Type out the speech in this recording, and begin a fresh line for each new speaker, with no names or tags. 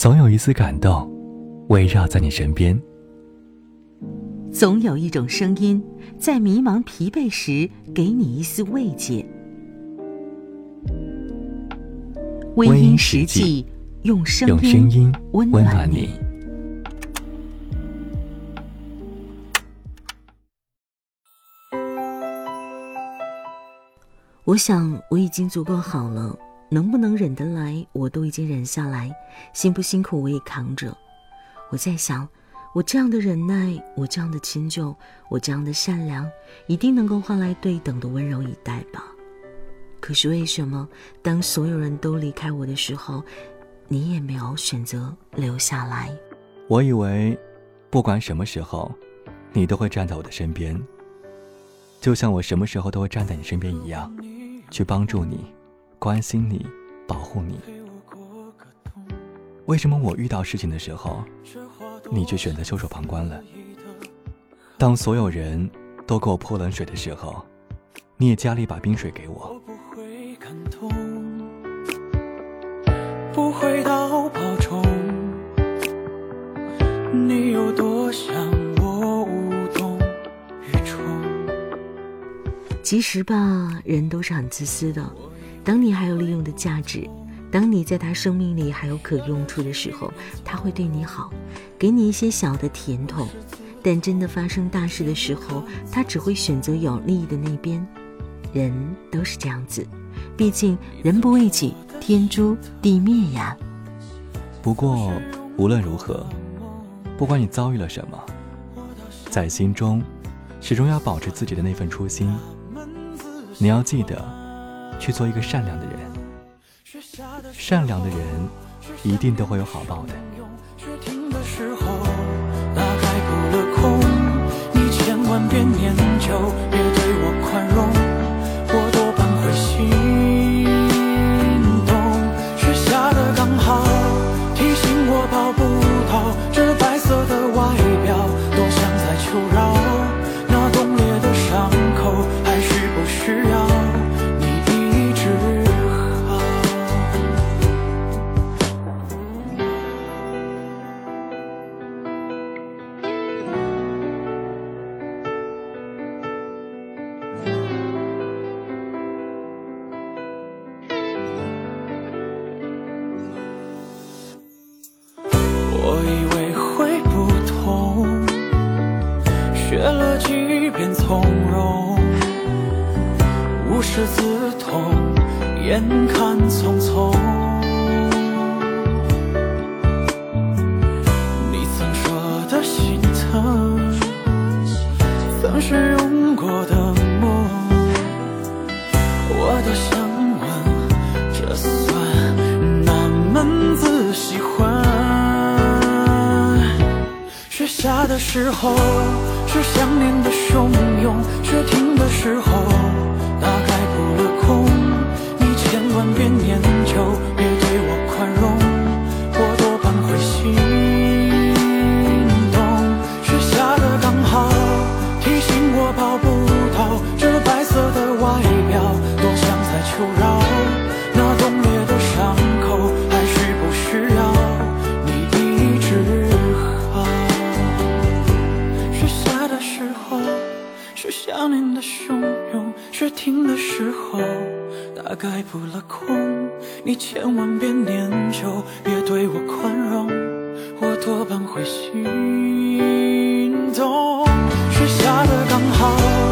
总有一丝感动围绕在你身边，
总有一种声音在迷茫疲惫时给你一丝慰藉。微音实际用声音温暖你。我想我已经足够好了。能不能忍得来，我都已经忍下来，辛不辛苦我也扛着。我在想，我这样的忍耐，我这样的迁就，我这样的善良，一定能够换来对等的温柔以待吧。可是为什么，当所有人都离开我的时候，你也没有选择留下来？
我以为，不管什么时候，你都会站在我的身边，就像我什么时候都会站在你身边一样，去帮助你。关心你，保护你。为什么我遇到事情的时候，你却选择袖手旁观了？当所有人都给我泼冷水的时候，你也加了一把冰水给我。不会到保重，
你有多想我无动于衷？其实吧，人都是很自私的。当你还有利用的价值，当你在他生命里还有可用处的时候，他会对你好，给你一些小的甜头。但真的发生大事的时候，他只会选择有利益的那边。人都是这样子，毕竟人不为己，天诛地灭呀。
不过无论如何，不管你遭遇了什么，在心中始终要保持自己的那份初心。你要记得。去做一个善良的人，善良的人一定都会有好报的。了几遍从容，无师自通，眼看匆匆。你曾说的心疼，曾是用过的梦。我多想问，这算哪门子喜欢？雪下的时候。是想念的汹涌，雪的汹涌，雪停的时候，大概扑了空。你千万别念旧，别对我宽容，我多半会心动。雪下的刚好。